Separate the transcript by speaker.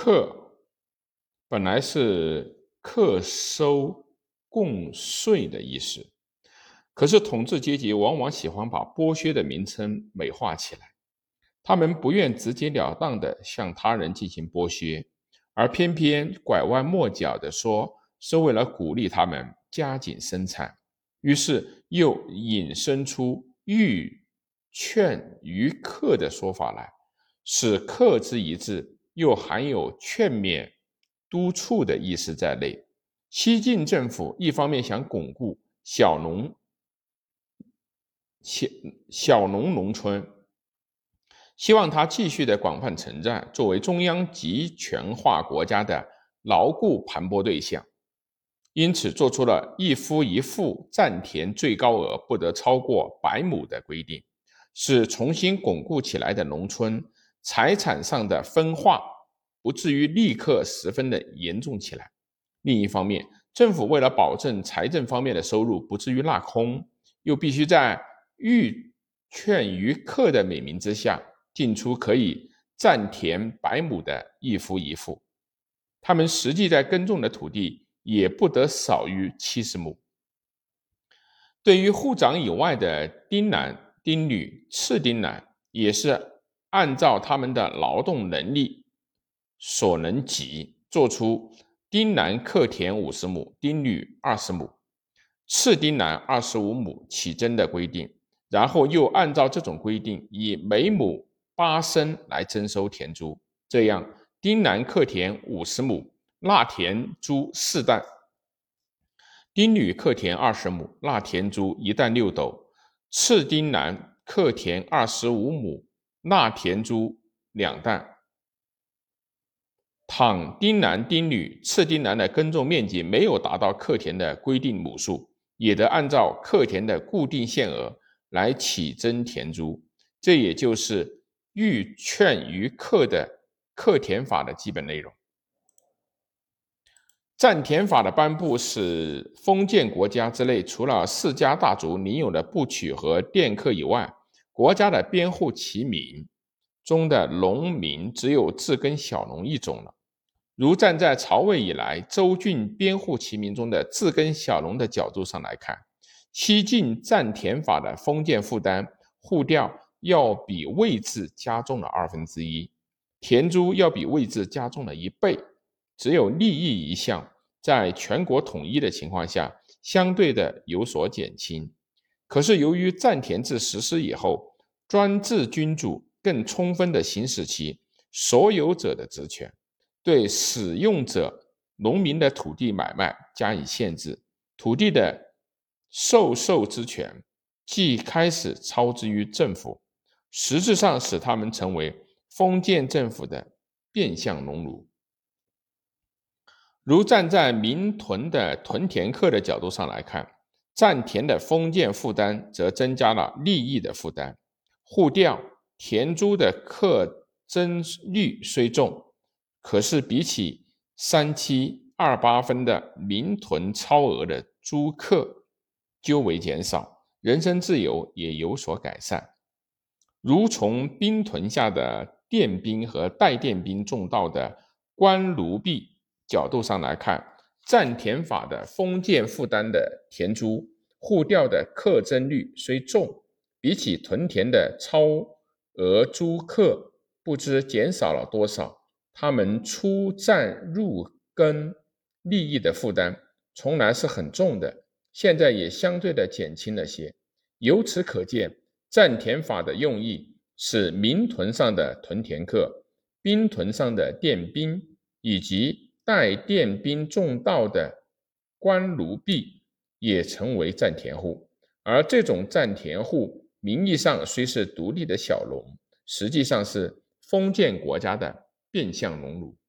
Speaker 1: 课本来是课收贡税的意思，可是统治阶级往往喜欢把剥削的名称美化起来，他们不愿直截了当的向他人进行剥削，而偏偏拐弯抹角的说是为了鼓励他们加紧生产，于是又引申出欲劝于克的说法来，使克之一字。又含有劝勉、督促的意思在内。西晋政府一方面想巩固小农、小小农农村，希望它继续的广泛存在，作为中央集权化国家的牢固盘剥对象，因此做出了一夫一妇占田最高额不得超过百亩的规定，使重新巩固起来的农村。财产上的分化不至于立刻十分的严重起来。另一方面，政府为了保证财政方面的收入不至于落空，又必须在欲劝于客的美名之下，定出可以占田百亩的一夫一妇，他们实际在耕种的土地也不得少于七十亩。对于户长以外的丁男、丁女、次丁男，也是。按照他们的劳动能力所能及，做出丁男克田五十亩，丁女二十亩，次丁男二十五亩起征的规定，然后又按照这种规定，以每亩八升来征收田租。这样，丁男克田五十亩，纳田租四担；丁女克田二十亩，纳田租一担六斗；次丁男克田二十五亩。纳田租两担。倘丁男丁女次丁男的耕种面积没有达到课田的规定亩数，也得按照课田的固定限额来起征田租。这也就是欲劝于课的课田法的基本内容。占田法的颁布，使封建国家之内除了世家大族领有的部曲和佃客以外，国家的编户齐民中的农民只有自耕小农一种了。如站在曹魏以来州郡编户齐民中的自耕小农的角度上来看，西晋占田法的封建负担，户调要比魏制加重了二分之一，田租要比魏制加重了一倍。只有利益一项，在全国统一的情况下，相对的有所减轻。可是，由于占田制实施以后，专制君主更充分地行使其所有者的职权，对使用者农民的土地买卖加以限制，土地的授受之权即开始操之于政府，实质上使他们成为封建政府的变相农奴。如站在民屯的屯田客的角度上来看。占田的封建负担，则增加了利益的负担。户调田租的课征率虽重，可是比起三七二八分的民屯超额的租客，究为减少，人身自由也有所改善。如从兵屯下的佃兵和代佃兵种稻的官奴婢角度上来看。占田法的封建负担的田租户调的课征率虽重，比起屯田的超额租客不知减少了多少。他们出占入耕利益的负担从来是很重的，现在也相对的减轻了些。由此可见，占田法的用意是民屯上的屯田客、兵屯上的佃兵以及。带佃兵种稻的官奴婢也成为占田户，而这种占田户名义上虽是独立的小农，实际上是封建国家的变相农奴。